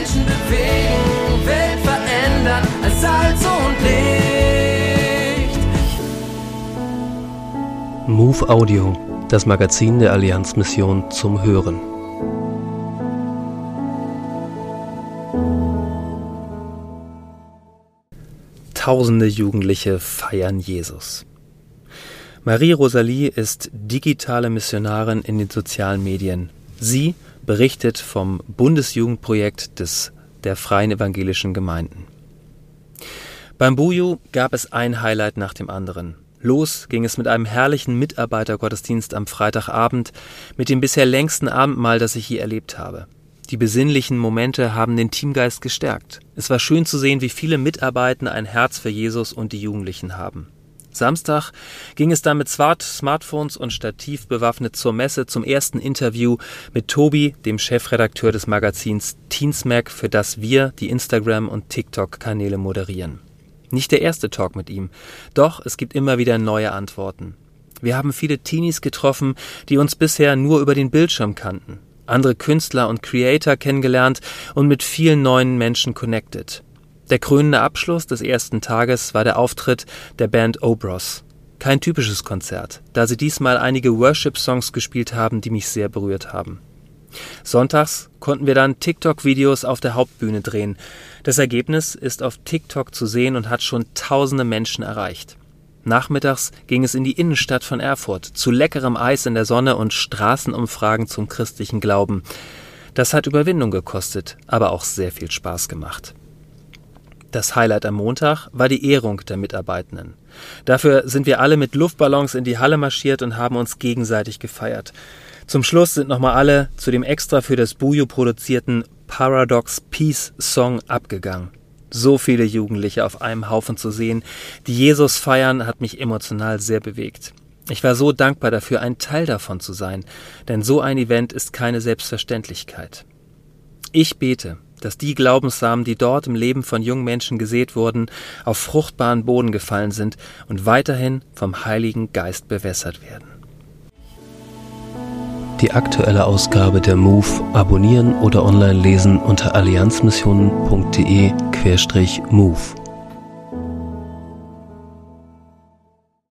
Menschen bewegen, Welt verändern als Salz und Licht. Move Audio, das Magazin der Allianzmission zum Hören. Tausende Jugendliche feiern Jesus. Marie Rosalie ist digitale Missionarin in den sozialen Medien. Sie berichtet vom Bundesjugendprojekt des, der Freien Evangelischen Gemeinden. Beim Buju gab es ein Highlight nach dem anderen. Los ging es mit einem herrlichen Mitarbeitergottesdienst am Freitagabend, mit dem bisher längsten Abendmahl, das ich je erlebt habe. Die besinnlichen Momente haben den Teamgeist gestärkt. Es war schön zu sehen, wie viele Mitarbeiter ein Herz für Jesus und die Jugendlichen haben. Samstag ging es dann mit Smartphones und Stativ bewaffnet zur Messe zum ersten Interview mit Tobi, dem Chefredakteur des Magazins Teensmack, für das wir die Instagram- und TikTok-Kanäle moderieren. Nicht der erste Talk mit ihm, doch es gibt immer wieder neue Antworten. Wir haben viele Teenies getroffen, die uns bisher nur über den Bildschirm kannten, andere Künstler und Creator kennengelernt und mit vielen neuen Menschen connected. Der krönende Abschluss des ersten Tages war der Auftritt der Band Obros. Kein typisches Konzert, da sie diesmal einige Worship-Songs gespielt haben, die mich sehr berührt haben. Sonntags konnten wir dann TikTok-Videos auf der Hauptbühne drehen. Das Ergebnis ist auf TikTok zu sehen und hat schon tausende Menschen erreicht. Nachmittags ging es in die Innenstadt von Erfurt, zu leckerem Eis in der Sonne und Straßenumfragen zum christlichen Glauben. Das hat Überwindung gekostet, aber auch sehr viel Spaß gemacht. Das Highlight am Montag war die Ehrung der Mitarbeitenden. Dafür sind wir alle mit Luftballons in die Halle marschiert und haben uns gegenseitig gefeiert. Zum Schluss sind nochmal alle zu dem extra für das Bujo produzierten Paradox Peace Song abgegangen. So viele Jugendliche auf einem Haufen zu sehen, die Jesus feiern, hat mich emotional sehr bewegt. Ich war so dankbar dafür, ein Teil davon zu sein, denn so ein Event ist keine Selbstverständlichkeit. Ich bete, dass die Glaubenssamen, die dort im Leben von jungen Menschen gesät wurden, auf fruchtbaren Boden gefallen sind und weiterhin vom Heiligen Geist bewässert werden. Die aktuelle Ausgabe der MOVE abonnieren oder online lesen unter allianzmissionen.de-MOVE.